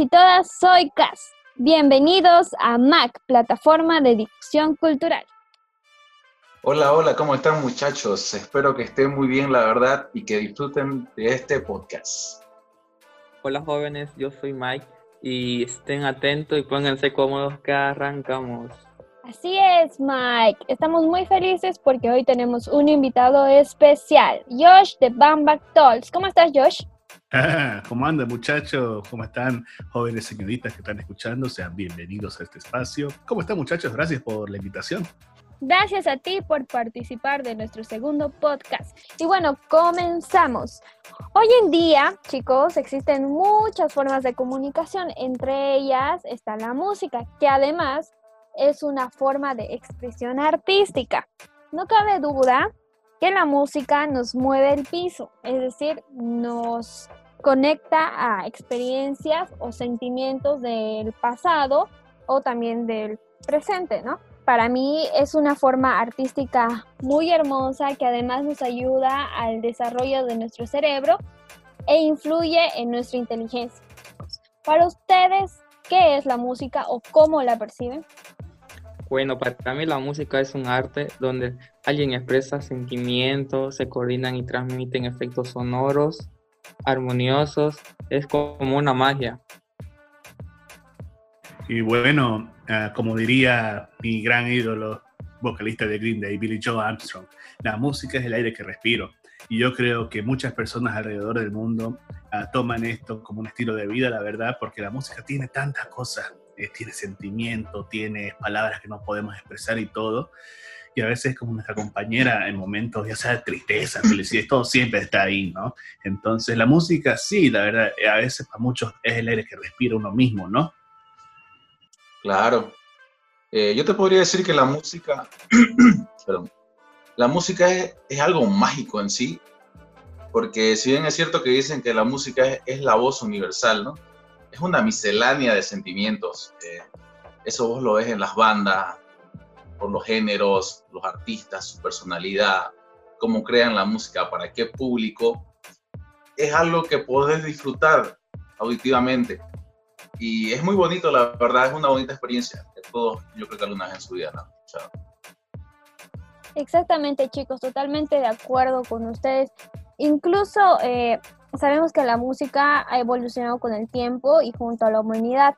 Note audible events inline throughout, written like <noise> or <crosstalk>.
Y todas, soy Cas. Bienvenidos a MAC, plataforma de difusión cultural. Hola, hola, ¿cómo están muchachos? Espero que estén muy bien, la verdad, y que disfruten de este podcast. Hola jóvenes, yo soy Mike y estén atentos y pónganse cómodos que arrancamos. Así es, Mike. Estamos muy felices porque hoy tenemos un invitado especial, Josh de Bamback Dolls. ¿Cómo estás, Josh? <laughs> ¿Cómo andan muchachos? ¿Cómo están jóvenes señoritas que están escuchando? Sean bienvenidos a este espacio. ¿Cómo están muchachos? Gracias por la invitación. Gracias a ti por participar de nuestro segundo podcast. Y bueno, comenzamos. Hoy en día, chicos, existen muchas formas de comunicación. Entre ellas está la música, que además es una forma de expresión artística. No cabe duda que la música nos mueve el piso, es decir, nos conecta a experiencias o sentimientos del pasado o también del presente, ¿no? Para mí es una forma artística muy hermosa que además nos ayuda al desarrollo de nuestro cerebro e influye en nuestra inteligencia. Para ustedes, ¿qué es la música o cómo la perciben? Bueno, para mí la música es un arte donde alguien expresa sentimientos, se coordinan y transmiten efectos sonoros, armoniosos, es como una magia. Y bueno, ah, como diría mi gran ídolo, vocalista de Green Day, Billy Joe Armstrong, la música es el aire que respiro. Y yo creo que muchas personas alrededor del mundo ah, toman esto como un estilo de vida, la verdad, porque la música tiene tantas cosas, eh, tiene sentimiento, tiene palabras que no podemos expresar y todo. Y a veces como nuestra compañera en momentos, ya sea tristeza, felicidad, todo siempre está ahí, ¿no? Entonces la música, sí, la verdad, a veces para muchos es el aire que respira uno mismo, ¿no? Claro. Eh, yo te podría decir que la música, <clears throat> perdón, la música es, algo mágico en sí, porque si bien es cierto que dicen que la música es, es la voz universal, ¿no? Es una miscelánea de sentimientos. Eh, eso vos lo ves en las bandas, por los géneros, los artistas, su personalidad, cómo crean la música, para qué público. Es algo que podés disfrutar auditivamente. Y es muy bonito, la verdad, es una bonita experiencia que todos, yo creo que alguna vez en su vida han escuchado. Exactamente, chicos, totalmente de acuerdo con ustedes. Incluso eh, sabemos que la música ha evolucionado con el tiempo y junto a la humanidad.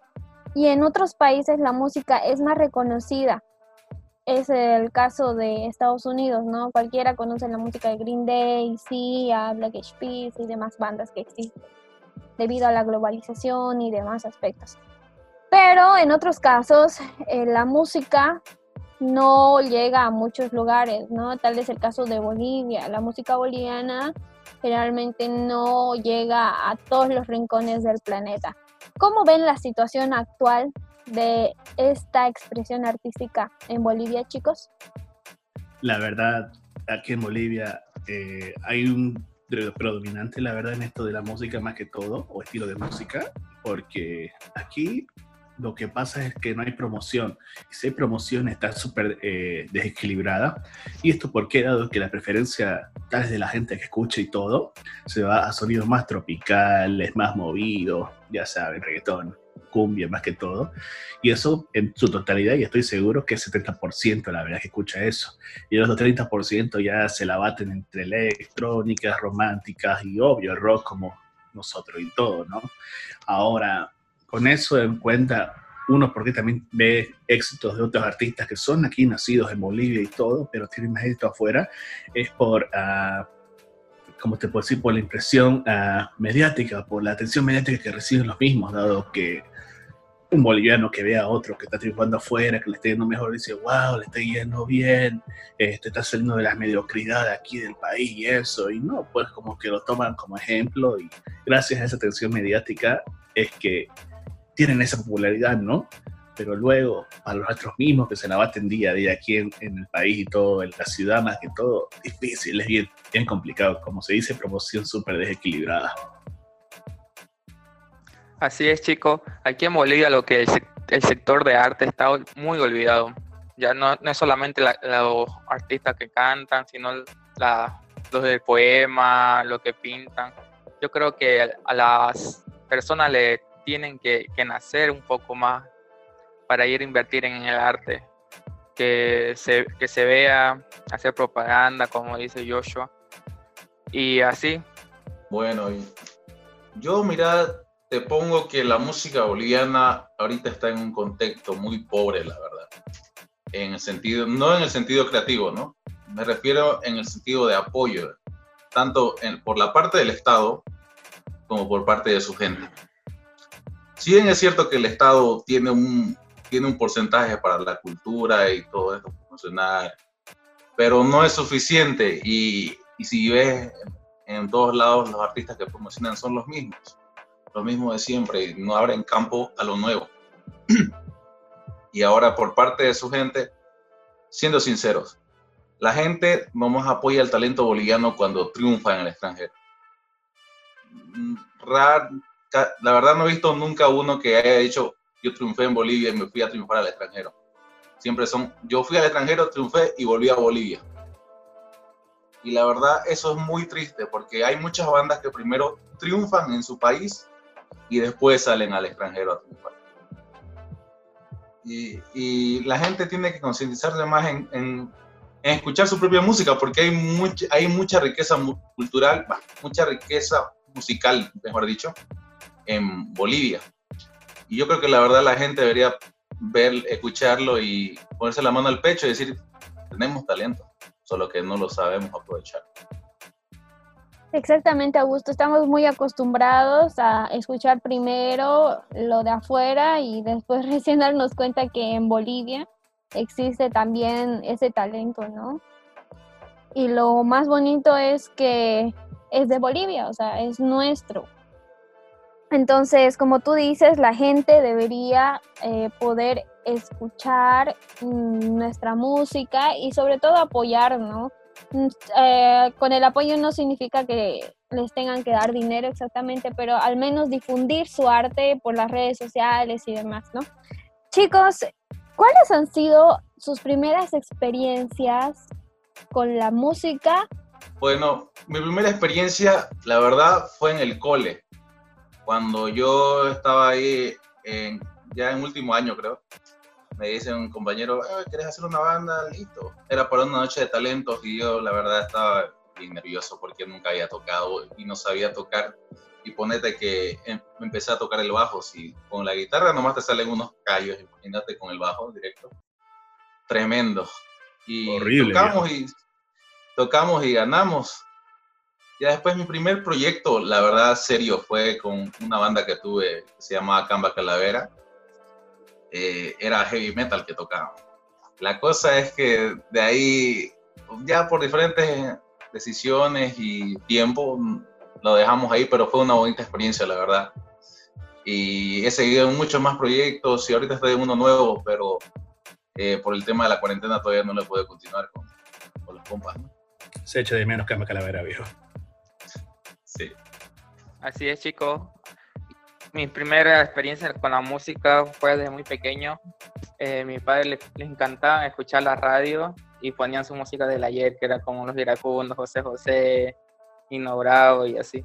Y en otros países la música es más reconocida. Es el caso de Estados Unidos, ¿no? Cualquiera conoce la música de Green Day, Sia, Black Eyed Peas y demás bandas que existen debido a la globalización y demás aspectos. Pero en otros casos, eh, la música no llega a muchos lugares, ¿no? Tal es el caso de Bolivia. La música boliviana generalmente no llega a todos los rincones del planeta. ¿Cómo ven la situación actual de esta expresión artística en Bolivia, chicos? La verdad, aquí en Bolivia eh, hay un predominante, la verdad, en esto de la música más que todo, o estilo de música, porque aquí lo que pasa es que no hay promoción. Y si hay promoción está súper eh, desequilibrada. ¿Y esto por qué? Dado que la preferencia tal de la gente que escucha y todo, se va a sonidos más tropicales, más movidos, ya saben, reggaetón, cumbia más que todo. Y eso en su totalidad, y estoy seguro que el 70% la verdad que escucha eso. Y los 30% ya se la baten entre electrónicas, románticas y obvio el rock como nosotros y todo, ¿no? Ahora, con eso en cuenta, uno porque también ve éxitos de otros artistas que son aquí nacidos en Bolivia y todo, pero tienen más éxito afuera, es por, uh, ¿cómo te puedo decir? Por la impresión uh, mediática, por la atención mediática que reciben los mismos, dado que un boliviano que vea a otro que está triunfando afuera, que le está yendo mejor, dice, wow, le está yendo bien, este, está saliendo de la mediocridad aquí del país y eso, y no, pues como que lo toman como ejemplo y gracias a esa atención mediática es que tienen esa popularidad, ¿no? Pero luego, a los otros mismos que se la baten día a día aquí en, el país y todo, en la ciudad más que todo, difícil, es bien, bien complicado, como se dice, promoción súper desequilibrada. Así es, chicos. Aquí en Bolivia lo que el, sector de arte está muy olvidado. Ya no, es solamente los artistas que cantan, sino los del poema, los que pintan. Yo creo que a las personas le tienen que, nacer un poco más para ir a invertir en el arte. Que se, que se vea, hacer propaganda, como dice Joshua. Y así. Bueno, yo mira, te pongo que la música boliviana ahorita está en un contexto muy pobre, la verdad. En el sentido, no en el sentido creativo, ¿no? Me refiero en el sentido de apoyo, tanto por la parte del Estado como por parte de su gente. Si bien es cierto que el Estado tiene un, tiene un porcentaje para la cultura y todo esto promocionar, pero no es suficiente y, y si ves en todos lados los artistas que promocionan son los mismos lo mismo de siempre, no abren campo a lo nuevo. y ahora por parte de su gente, siendo sinceros, la gente vamos a apoyar el talento boliviano cuando triunfa en el extranjero. Mm, la verdad no he visto nunca uno que haya dicho, yo triunfé en Bolivia y me fui a triunfar al extranjero. Siempre son, yo fui al extranjero, triunfé y volví a Bolivia. Y la verdad eso es muy triste porque hay muchas bandas que primero triunfan en su país y después salen al extranjero a triunfar. Y, la gente tiene que concientizarse más en, escuchar su propia música, porque hay, mucha, hay mucha riqueza cultural, mucha riqueza musical, mejor dicho, en Bolivia. Y yo creo que la verdad la gente debería ver, escucharlo y ponerse la mano al pecho y decir, tenemos talento, solo que no lo sabemos aprovechar. Exactamente, Augusto. Estamos muy acostumbrados a escuchar primero lo de afuera y después <laughs> recién darnos cuenta que en Bolivia existe también ese talento, ¿no? Y lo más bonito es que es de Bolivia, o sea, es nuestro. Entonces, como tú dices, la gente debería eh, poder escuchar mm, nuestra música y sobre todo apoyar, ¿no? Mm, eh, con el apoyo no significa que les tengan que dar dinero exactamente, pero al menos difundir su arte por las redes sociales y demás, ¿no? Chicos, ¿cuáles han sido sus primeras experiencias con la música? Bueno, mi primera experiencia, la verdad, fue en el cole, cuando yo estaba ahí ya en último año, creo me dice un compañero, ¿quieres hacer una banda? Listo. Era para una noche de talentos y yo la verdad estaba bien nervioso porque nunca había tocado y no sabía tocar. Y ponete que em, empecé a tocar el bajo, si con la guitarra nomás te salen unos callos, imagínate con el bajo directo. Tremendo. Y Horrible. Tocamos y, tocamos y ganamos. Ya después mi primer proyecto, la verdad serio, fue con una banda que tuve que se llamaba Camba Calavera eh, era heavy metal que tocaba. La cosa es que de ahí, ya por diferentes decisiones y tiempo, lo dejamos ahí, pero fue una bonita experiencia, la verdad. Y he seguido muchos más proyectos y ahorita estoy en uno nuevo, pero eh, por el tema de la cuarentena todavía no le puedo continuar con, con los compas. Se echa de menos Cama Calavera, viejo. Sí. Así es, chicos mi primera experiencia con la música fue desde muy pequeño. Eh, mi padre le, encantaba escuchar la radio y ponían su música del ayer, que era como los iracundos, José José, Hino Bravo y así.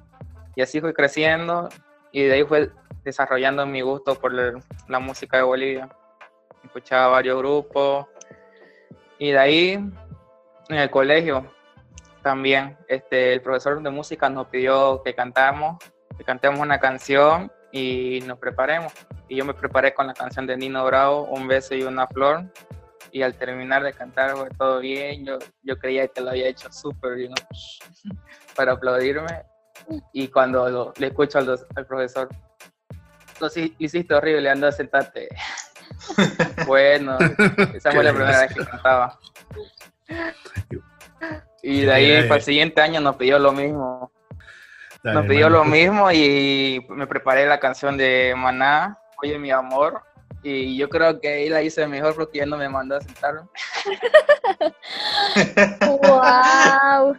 Y así fui creciendo y de ahí fue desarrollando mi gusto por la música de Bolivia. Escuchaba varios grupos y de ahí en el colegio también este, el profesor de música nos pidió que cantamos, que cantemos una canción y nos preparemos. Y yo me preparé con la canción de Nino Bravo, Un beso y una flor. Y al terminar de cantar fue todo bien. Yo, yo creía que lo había hecho súper bien <laughs> para aplaudirme. Y cuando le escucho al, al, profesor, lo hiciste horrible, anda, sentate. <laughs> bueno, esa fue la primera vez que cantaba. Y de ahí para el siguiente año nos pidió lo mismo. Dale, Nos pidió hermano. lo mismo y me preparé la canción de Maná, Oye mi amor. Y yo creo que ahí la hice mejor porque ya no me mandó a sentarme. ¡Wow!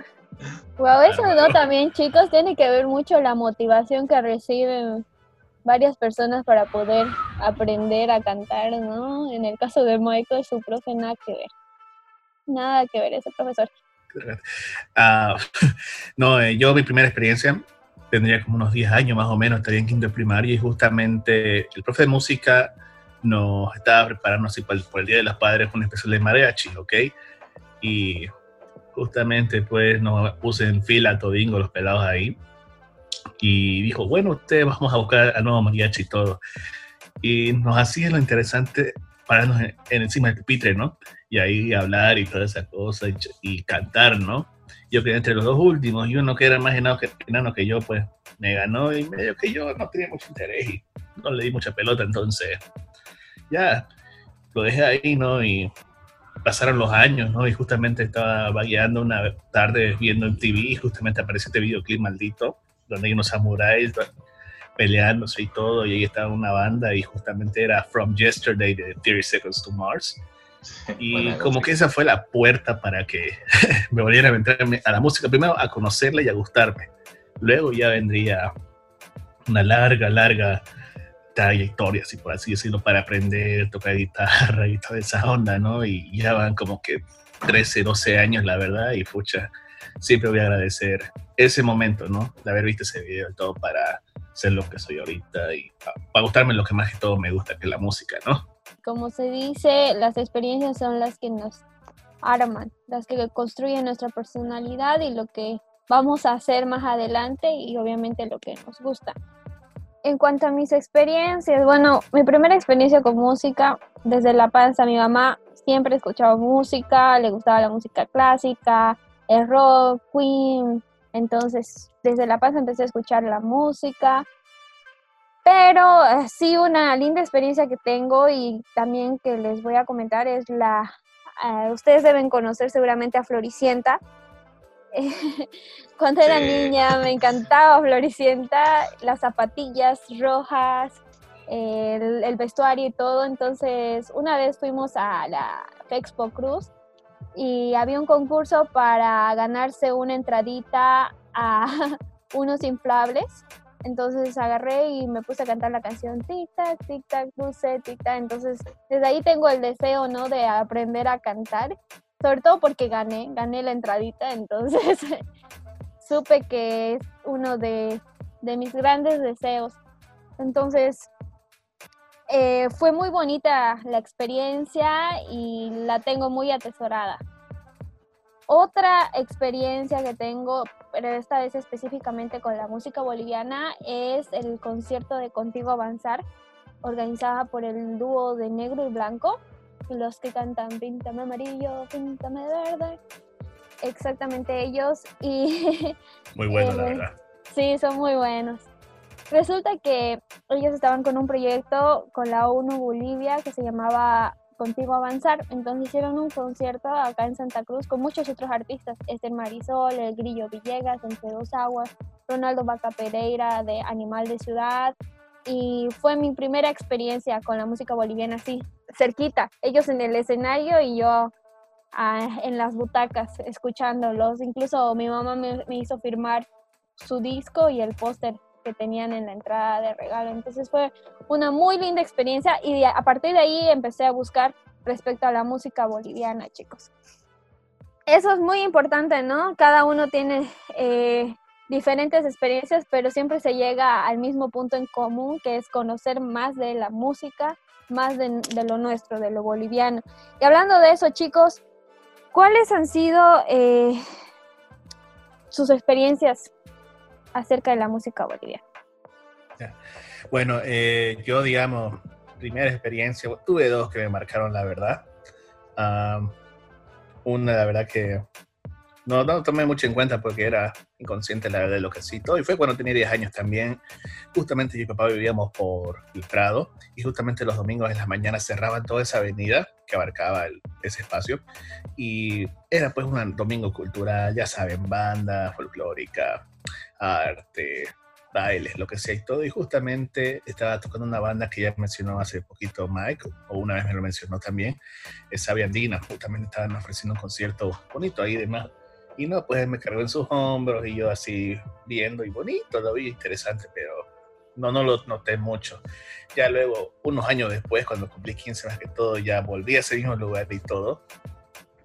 Wow, eso no también, chicos, tiene que ver mucho la motivación que reciben varias personas para poder aprender a cantar, ¿no? En el caso de Michael, su profe, nada que ver. Nada que ver ese profesor. Ah, <laughs> no, eh, yo mi primera experiencia tendría como unos 10 años más o menos, estaría en quinto de primaria y justamente el profe de música nos estaba preparando así por el, Día de los Padres un especial de mariachi, ¿ok? Y justamente pues nos puse en fila todingo los pelados ahí y dijo, bueno, ustedes vamos a buscar al nuevo mariachi y todo. Y nos hacía lo interesante pararnos en, en encima del pupitre, ¿no? Y ahí hablar y toda esa cosa y, y cantar, ¿no? Yo quedé entre los dos últimos y uno que era más enano que, enano que yo, pues me ganó y medio que yo no tenía mucho interés y no le di mucha pelota, entonces ya lo dejé ahí, ¿no? Y pasaron los años, ¿no? Y justamente estaba vagueando una tarde viendo en TV y justamente apareció este videoclip maldito donde hay unos samuráis peleándose y todo y ahí estaba una banda y justamente era From Yesterday de 30 Seconds to Mars. <laughs> Y como que esa fue la puerta para que <laughs> me volviera a meterme a la música. Primero a conocerla y a gustarme. Luego ya vendría una larga, larga trayectoria, así por así decirlo, para aprender, tocar guitarra y toda esa onda, ¿no? Y ya van como que 13, 12 años, la verdad, y pucha, siempre voy a agradecer ese momento, ¿no? De haber visto ese video y todo para ser lo que soy ahorita y pa- para gustarme lo que más que todo me gusta, que es la música, ¿no? Como se dice, las experiencias son las que nos arman, las que construyen nuestra personalidad y lo que vamos a hacer más adelante y obviamente lo que nos gusta. En cuanto a mis experiencias, bueno, mi primera experiencia con música, desde la panza, mi mamá siempre escuchaba música, le gustaba la música clásica, el rock, Queen, entonces desde la panza empecé a escuchar la música, pero eh, sí una linda experiencia que tengo y también que les voy a comentar es la, eh, ustedes deben conocer seguramente a Floricienta. <laughs> Cuando era Sí. niña me encantaba Floricienta, las zapatillas rojas, el, el vestuario y todo. Entonces, una vez fuimos a la Expo Cruz y había un concurso para ganarse una entradita a <laughs> unos inflables. Entonces agarré y me puse a cantar la canción tic tac, tic tac, dulce, tic tac. Entonces, desde ahí tengo el deseo, ¿no? De aprender a cantar. Sobre todo porque gané, gané la entradita. <laughs> Entonces, supe que es uno de, de mis grandes deseos. Entonces, eh, fue muy bonita la experiencia y la tengo muy atesorada. Otra experiencia que tengo, pero esta vez específicamente con la música boliviana, es el concierto de Contigo Avanzar, organizada por el dúo de Negro y Blanco, los que cantan Píntame amarillo, píntame verde. Exactamente ellos. Y <laughs> Muy bueno, la Eh, verdad. Sí, son muy buenos. Resulta que ellos estaban con un proyecto con la ONU Bolivia que se llamaba Contigo Avanzar. Entonces hicieron un concierto acá en Santa Cruz con muchos otros artistas. Esther Marisol, El Grillo Villegas, Entre Dos Aguas, Ronaldo Vaca Pereira de Animal de Ciudad. Y fue mi primera experiencia con la música boliviana así, cerquita. Ellos en el escenario y yo ah, en las butacas escuchándolos. Incluso mi mamá me, me hizo firmar su disco y el póster que tenían en la entrada de regalo. Entonces fue una muy linda experiencia y a partir de ahí empecé a buscar respecto a la música boliviana, chicos. Eso es muy importante, ¿no? Cada uno tiene eh, diferentes experiencias, pero siempre se llega al mismo punto en común, que es conocer más de la música, más de, de lo nuestro, de lo boliviano. Y hablando de eso, chicos, ¿cuáles han sido eh, sus experiencias acerca de la música boliviana? Bueno, eh, yo, digamos, primera experiencia, tuve dos que me marcaron la verdad. Am, una, la verdad que no, no tomé mucho en cuenta porque era inconsciente la verdad de lo que sí. Y fue cuando tenía 10 años también. Justamente yo y papá vivíamos por el Prado y justamente los domingos en las mañanas cerraban toda esa avenida que abarcaba ese espacio. Y era pues un domingo cultural, ya saben, banda folclórica, arte, bailes, lo que sea y todo. Y justamente estaba tocando una banda que ya mencionó hace poquito Mike, o una vez me lo mencionó también, Sabia Andina. Justamente estaban ofreciendo un concierto bonito ahí de más y no, pues me cargó en sus hombros y yo así viendo y bonito, lo vi interesante, pero no, no lo noté mucho. Ya luego, unos años después, cuando cumplí 15 más que todo, ya volví a ese mismo lugar y todo,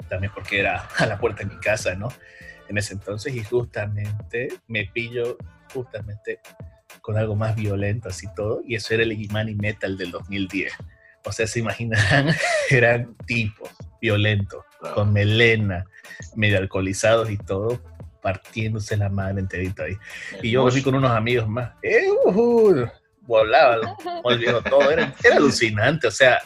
también porque era a la puerta de mi casa, ¿no? En ese entonces y justamente me pillo justamente con algo más violento así todo, y eso era el Imani Metal del 2010. O sea, se imaginarán, <laughs> eran tipos violentos, con melena, medio alcoholizados y todo, partiéndose la madre enterita ahí. Y yo fui con unos amigos más. ¡Eh, uh, volaba, <laughs> todo. Era, alucinante, o sea,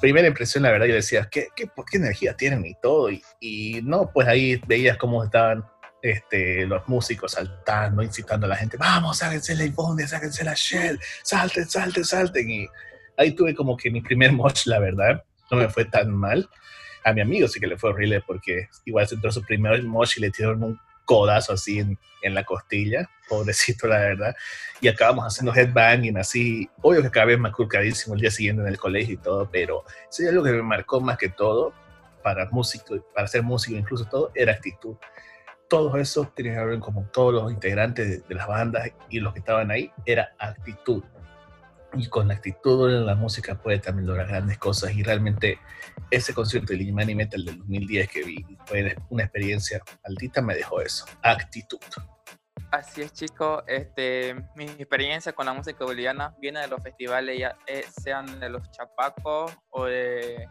primera impresión, la verdad, yo decía, ¿qué, qué, energía tienen y todo? Y, y, no, pues ahí veías cómo estaban este, los músicos saltando, incitando a la gente, vamos, sáquense la Ivonne, sáquense la Shell, salten, salten, salten. Y ahí tuve como que mi primer moch, la verdad no me fue tan mal. A mi amigo sí que le fue horrible porque igual se entró su primer mosh y le tiraron un codazo así en, en, la costilla, pobrecito la verdad, y acabamos haciendo headbanging así, obvio que acabé maculcadísimo el día siguiente en el colegio y todo, pero sí algo que me marcó más que todo para músico, para ser músico incluso todo, era actitud. Todos esos tienen que ver como todos los integrantes de, de las bandas y los que estaban ahí, era actitud y con la actitud en la música puede también lograr grandes cosas y realmente ese concierto de Limani Metal del 2010 que vi fue una experiencia maldita me dejó eso, actitud. Así es, chicos. Este, mi experiencia con la música boliviana viene de los festivales, ya eh, sean de los chapacos o de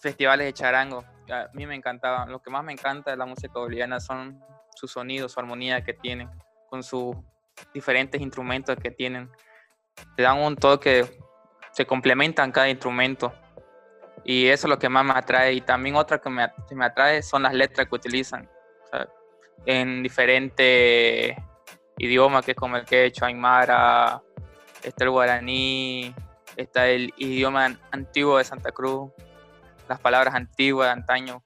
festivales de charango. A mí me encantaba. Lo que más me encanta de la música boliviana son sus sonidos, su armonía que tienen, con sus diferentes instrumentos que tienen te dan un toque, se complementan cada instrumento. Y eso es lo que más me atrae. Y también otra que me, me atrae son las letras que utilizan. en diferentes idiomas, que es como el quechua, aymara, está el guaraní, está el idioma antiguo de Santa Cruz, las palabras antiguas de antaño.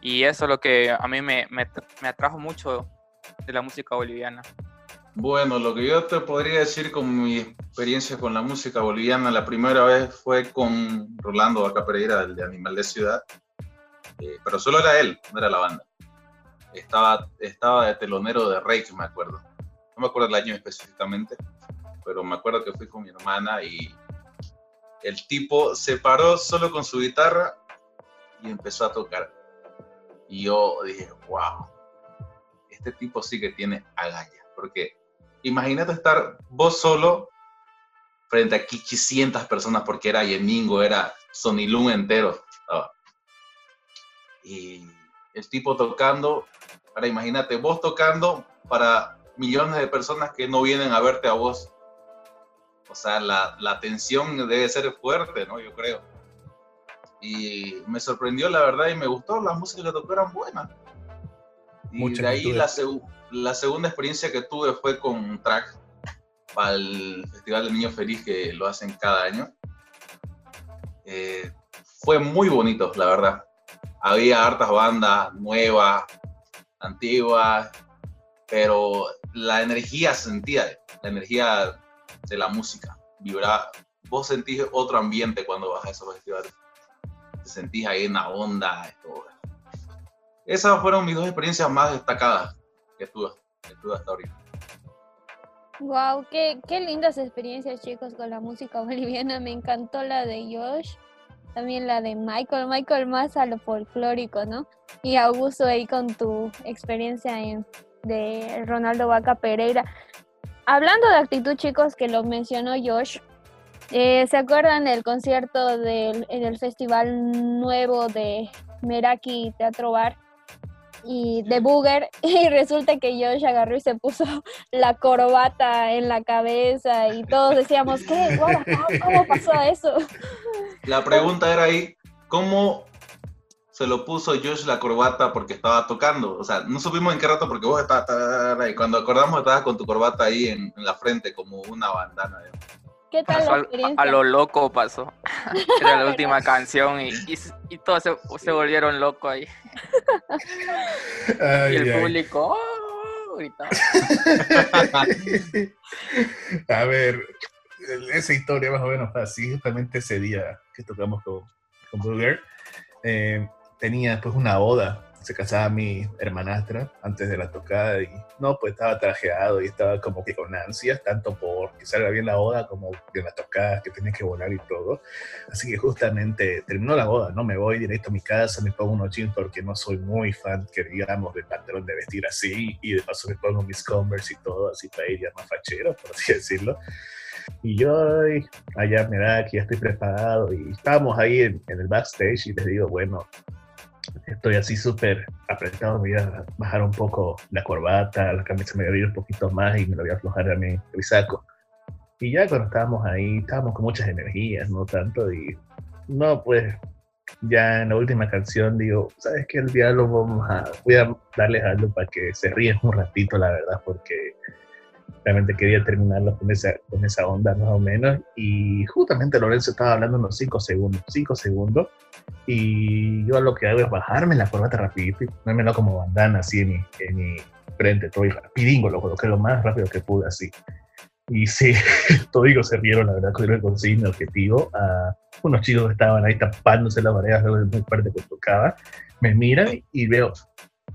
Y eso es lo que a mí me, me, me atrajo mucho de la música boliviana. Bueno, lo que yo te podría decir con mi experiencia con la música boliviana, la primera vez fue con Rolando Vaca Pereira, el de Animal de Ciudad, eh, pero solo era él, no era la banda. Estaba, estaba de telonero de Reiki, me acuerdo. No me acuerdo el año específicamente, pero me acuerdo que fui con mi hermana y el tipo se paró solo con su guitarra y empezó a tocar. Y yo dije, wow, este tipo sí que tiene agallas, porque imagínate estar vos solo frente a 500 personas, porque era Yemingo, era Sonilun entero. Y el tipo tocando, ahora imagínate, vos tocando para millones de personas que no vienen a verte a vos. O sea, la, la tensión debe ser fuerte, ¿no? Yo creo. Y me sorprendió, la verdad, y me gustó. Las músicas que tocó eran buenas. Y de ahí la, la, segunda experiencia que tuve fue con un track para el Festival del Niño Feliz que lo hacen cada año. Eh, fue muy bonito, la verdad. Había hartas bandas nuevas, antiguas, pero la energía sentía, la energía de la música, vibraba. Vos sentís otro ambiente cuando vas a esos festivales. Te sentís ahí en la onda, todo esas fueron mis dos experiencias más destacadas que tuve, hasta ahorita. Wow, qué, qué lindas experiencias, chicos, con la música <laughs> boliviana. Me encantó la de Josh, también la de Michael. Michael más a lo folclórico, ¿no? Y Augusto ahí con tu experiencia en, de Ronaldo Vaca Pereira. Hablando de actitud, chicos, que lo mencionó Josh, eh, ¿se acuerdan del concierto del, en el Festival Nuevo de Meraki Teatro Bar? Y de Booger <laughs> y resulta que Josh agarró y se puso <laughs> la corbata en la cabeza y todos decíamos, ¿qué? ¿Cómo pasó eso? La pregunta era ahí, ¿cómo se lo puso Josh la corbata porque estaba tocando. O sea, no supimos en qué rato porque vos estabas, y cuando acordamos estabas con tu corbata ahí en, la frente como una bandana. ¿Qué tal la experiencia? A, lo loco pasó. <laughs> Era la última canción y, y, todos se, volvieron locos ahí. y el público, oh, <laughs> A ver, esa historia más o menos fue así, justamente ese día que tocamos con, con Burger eh, tenía pues una boda, se casaba mi hermanastra antes de la tocada y no, pues estaba trajeado y estaba como que con ansias, tanto por que salga bien la boda como de la tocada, que tenía que volar y todo. Así que justamente terminó la boda, ¿no? Me voy directo a mi casa, me pongo unos jeans porque no soy muy fan, que digamos, del pantalón de vestir así y de paso me pongo mis Converse y todo así para ir ya más fachero, por así decirlo. Y yo allá me da que ya estoy preparado y estábamos ahí en, el backstage y les digo, bueno, estoy así súper apretado, voy a bajar un poco la corbata, la camisa me voy a abrir un poquito más y me lo voy a aflojar a mi, saco. Y ya cuando estábamos ahí, estábamos con muchas energías, no tanto, y no, pues ya en la última canción digo, ¿sabes qué? El diálogo vamos a, voy a darles algo para que se ríen un ratito, la verdad, porque realmente quería terminarlo con esa, con esa onda más o menos. Y justamente Lorenzo estaba hablando unos 5 segundos, 5 segundos. Y yo lo que hago es bajarme la corbata rapidito y ponérmelo como bandana así en mi, en mi frente, todo y rapidingo, lo coloqué lo más rápido que pude así. Y sí, <laughs> digo se rieron, la verdad, que conseguí mi objetivo. A unos chicos estaban ahí tapándose las paredes, luego muy fuerte que tocaba, me miran y veo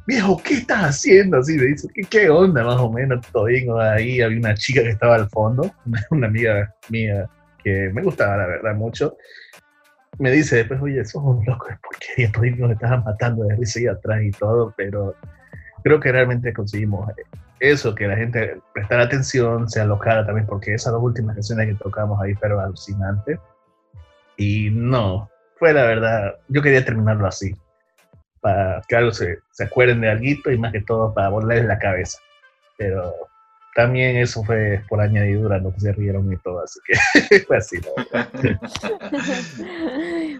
viejo, ¿qué estás haciendo? Así me dice, ¿qué, onda más o menos? Todo ahí, había una chica que estaba al fondo, <laughs> una, amiga mía que me gustaba, la verdad, mucho. Me dice después, oye, sos un loco de porquería, todos nos estaban matando de risa y atrás y todo, pero creo que realmente conseguimos eso, que la gente prestara atención, sea alocada también, porque esas dos últimas canciones que tocamos ahí fueron alucinantes. Y no, fue la verdad, yo quería terminarlo así para que algo se, se acuerden de algo y más que todo para volarles la cabeza. Pero también eso fue por añadidura, no se rieron y todo, así que <laughs> fue así,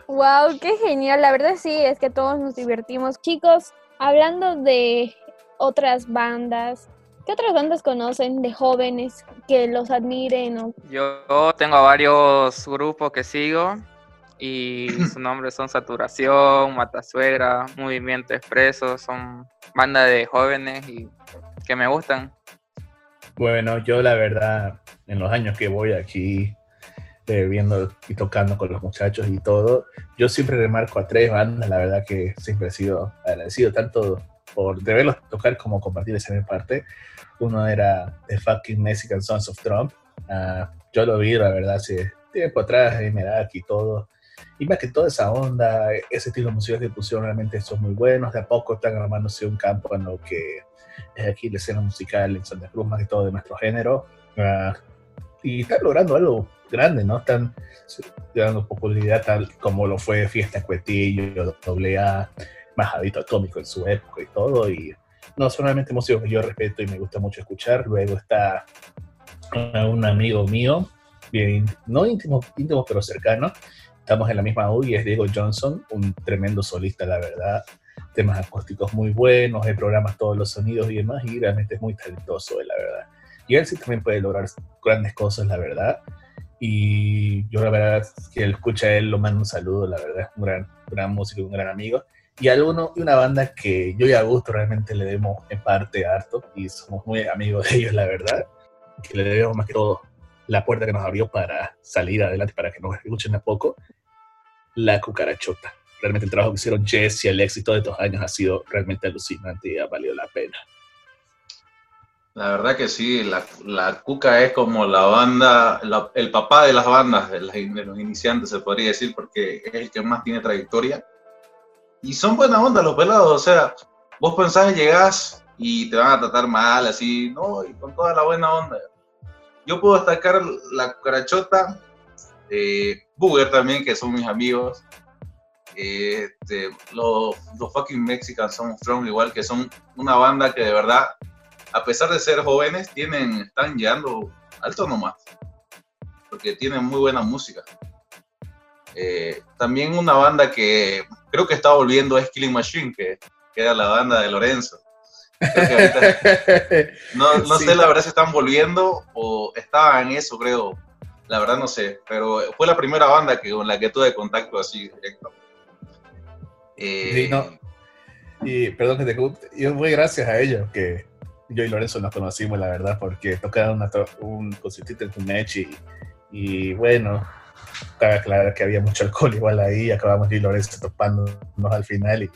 wow, <laughs> qué genial, la verdad sí, es que todos nos divertimos. Chicos, hablando de otras bandas, ¿qué otras bandas conocen de jóvenes que los admiren? Yo tengo varios grupos que sigo y sus nombres son Saturación, Matasuegra, Movimiento Expreso, son bandas de jóvenes y que me gustan. Bueno, yo la verdad, en los años que voy aquí eh, viendo y tocando con los muchachos y todo, yo siempre remarco a tres bandas, la verdad que siempre he sido agradecido tanto por verlos tocar como compartir esa misma parte. Uno era The Fucking Mexican Sons of Trump. Uh, yo lo vi, la verdad, hace tiempo atrás, en Merak y todo y más que toda esa onda, ese estilo musical que pusieron realmente son muy buenos. De a poco están armándose un campo en lo que es aquí la escena musical en Santa Cruz, más que todo de nuestro género. Ah, y están logrando algo grande, ¿no? Están dando popularidad tal como lo fue Fiesta Cuetillo, Doble A, hábito atómico en su época y todo. Y no, son realmente músicos que yo respeto y me gusta mucho escuchar. Luego está un amigo mío, bien, no íntimo, íntimo pero cercano, estamos en la misma U y es Diego Johnson, un tremendo solista, la verdad. Temas acústicos muy buenos, el programas todos los sonidos y demás, y realmente es muy talentoso, la verdad. Y él sí también puede lograr grandes cosas, la verdad. Y yo la verdad que él escucha a él, lo mando un saludo, la verdad, es un gran, gran músico, un gran amigo. Y alguno, y una banda que yo y a gusto realmente le demos en parte harto, y somos muy amigos de ellos, la verdad, que le debemos más que todo la puerta que nos abrió para salir adelante, para que nos escuchen a poco, la cucarachota. Realmente el trabajo que hicieron Jess y el éxito de estos años ha sido realmente alucinante y ha valido la pena. La verdad que sí, la, la Cuca es como la banda, el papá de las bandas, de, los iniciantes se podría decir, porque es el que más tiene trayectoria. Y son buena onda los pelados, o sea, vos pensás, llegás y te van a tratar mal, así, no, y con toda la buena onda. Yo puedo destacar la cucarachota, eh, Booger también, que son mis amigos. Este, los, fucking Mexicans son strong, igual que son una banda que de verdad, a pesar de ser jóvenes, tienen, están llegando alto nomás. Porque tienen muy buena música. Eh, también una banda que creo que está volviendo es Killing Machine, que, que era la banda de Lorenzo. Creo que ahorita- <laughs> no no Sí. sé la verdad si están volviendo o estaban en eso, creo. La verdad no sé, pero fue la primera banda que, con la que tuve contacto así directo. Eh, Sí, no. Y perdón que te y fue gracias a ellos que yo y Lorenzo nos conocimos, la verdad, porque tocaron una un conciertito en Tunech y, y bueno, cabe aclarar que había mucho alcohol igual ahí, acabamos yo y Lorenzo topándonos al final y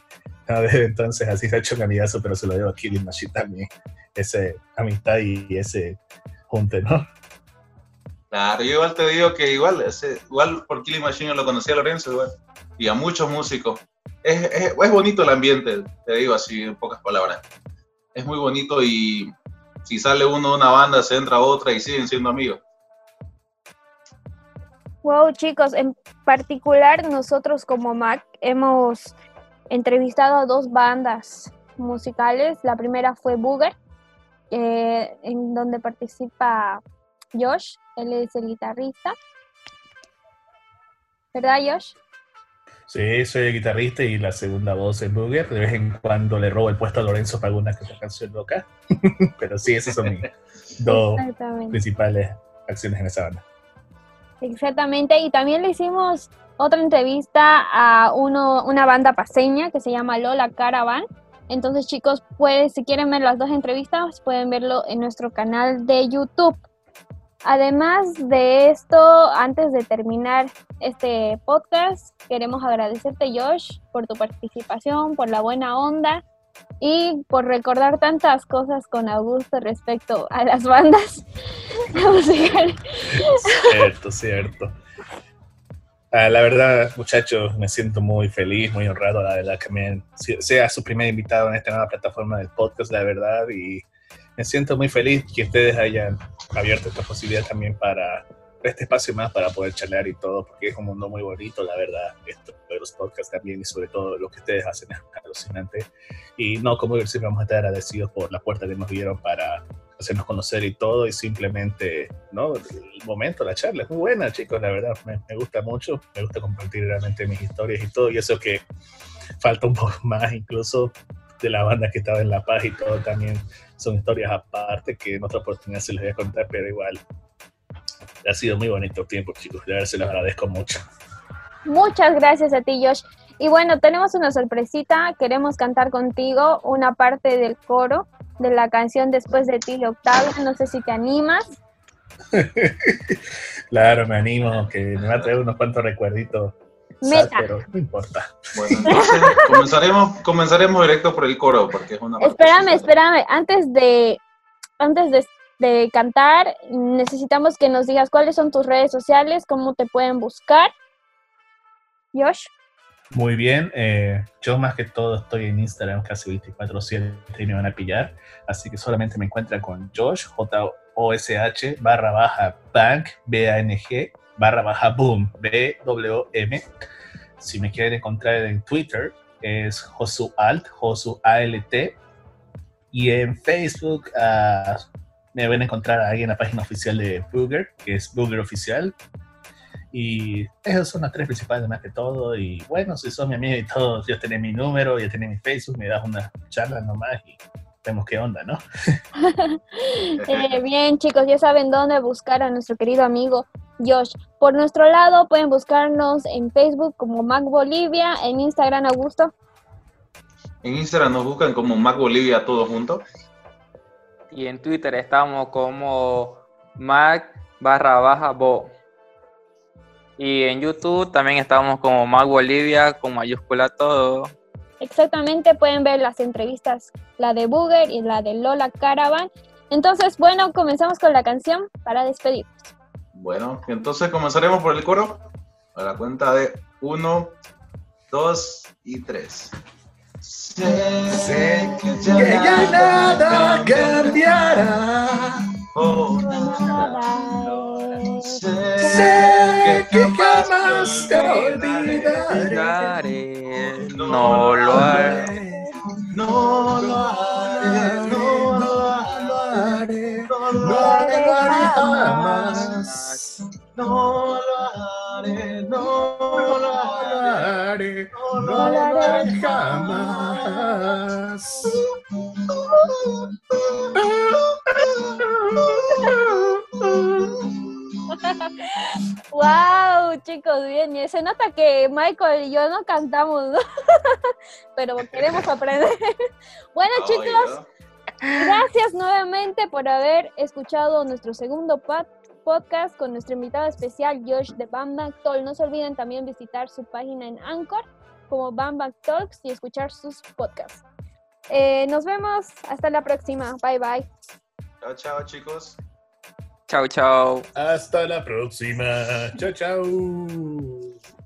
<laughs> desde entonces así se ha hecho un amigazo, pero se lo debo a Killing Machine también, ese amistad y ese junte, ¿no? Claro, yo igual te digo que igual, ese- igual por Killing Machine yo lo conocí a Lorenzo igual, y a muchos músicos. Es, es, es bonito el ambiente, te digo así en pocas palabras. Es muy bonito y si sale uno de una banda, se entra otra y siguen siendo amigos. Wow, chicos, en particular nosotros como Mac hemos entrevistado a dos bandas musicales. La primera fue Booger, eh, en donde participa Josh, él es el guitarrista. ¿Verdad, Josh? Sí, soy el guitarrista y la segunda voz es Booger. De vez en cuando le robo el puesto a Lorenzo para alguna canción loca. <laughs> Pero sí, esas son mis dos principales acciones en esa banda. Exactamente, y también le hicimos otra entrevista a uno, una banda paseña que se llama Lola Caravan. Entonces, chicos, pues si quieren ver las dos entrevistas, pueden verlo en nuestro canal de YouTube. Además de esto, antes de terminar este podcast, queremos agradecerte, Josh, por tu participación, por la buena onda y por recordar tantas cosas con Augusto respecto a las bandas <laughs> musicales. <laughs> Cierto, cierto. Ah, la verdad, muchachos, me siento muy feliz, muy honrado, la verdad, que me, sea su primer invitado en esta nueva plataforma del podcast, la verdad, y me siento muy feliz que ustedes hayan abierto esta posibilidad también para este espacio más para poder charlar y todo, porque es un mundo muy bonito, la verdad, esto de los podcasts también y sobre todo lo que ustedes hacen es alucinante. Y no, como decir, vamos a estar agradecidos por la puerta que nos dieron para hacernos conocer y todo, y simplemente, ¿no? El momento, la charla es muy buena, chicos, la verdad, me, me gusta mucho, me gusta compartir realmente mis historias y todo, y eso que falta un <laughs> poco más incluso de la banda que estaba en La Paz y todo también son historias aparte que en otra oportunidad se les voy a contar, pero igual ha sido muy bonito tiempo, chicos, verdad se los agradezco mucho. Muchas gracias a ti, Josh. Y bueno, tenemos una sorpresita. Queremos cantar contigo una parte del coro de la canción Después de ti de Octavio. No sé si te animas. <laughs> claro, me animo, que me va a traer unos cuantos recuerditos. Meta. pero no importa. Bueno, entonces <laughs> comenzaremos, comenzaremos directo por el coro, porque es una Espérame, espérame. Antes de, antes de, de cantar, necesitamos que nos digas cuáles son tus redes sociales, cómo te pueden buscar. Josh. Muy bien, eh, yo más que todo estoy en Instagram casi 24/7 y me van a pillar, así que solamente me encuentran con Josh, J-O-S-H, barra baja bank, B-A-N-G, barra baja boom, B-W-M. Si me quieren encontrar en Twitter es Josu Alt, Josu A-L-T, y en Facebook ah, me van a encontrar ahí en la página oficial de Booger, que es Booger Oficial, y esas son las tres principales más que todo. Y bueno, si son mi amigo y todo, ya tenés mi número, ya tenés mi Facebook, me das una charla nomás y vemos qué onda, ¿no? <laughs> Eh, bien, chicos, ya saben dónde buscar a nuestro querido amigo Josh. Por nuestro lado, pueden buscarnos en Facebook como Mac Bolivia, en Instagram, Augusto. En Instagram nos buscan como Mac Bolivia todos juntos. Y en Twitter estamos como Mac barra baja Bo. Y en YouTube también estamos como Mac Bolivia con mayúscula todo. Exactamente, pueden ver las entrevistas, la de Booger y la de Lola Caravan. Entonces, bueno, comenzamos con la canción para despedirnos. Bueno, entonces comenzaremos por el coro. A la cuenta de uno, dos y tres. Sé, que ya, nada cambiará. Oh, Sé que jamás te olvidaré. No lo haré. Nota que Michael y yo no cantamos, ¿no? <laughs> pero queremos aprender. <laughs> bueno, chicos, gracias nuevamente por haber escuchado nuestro segundo pod- podcast con nuestro invitado especial, Josh de Bambang Talk. No se olviden también visitar su página en Anchor como Bambang Talks y escuchar sus podcasts. Eh, nos vemos. Hasta la próxima. Bye bye. Chao, chao, chicos. Chau, chau. Hasta la próxima. Chao, chao.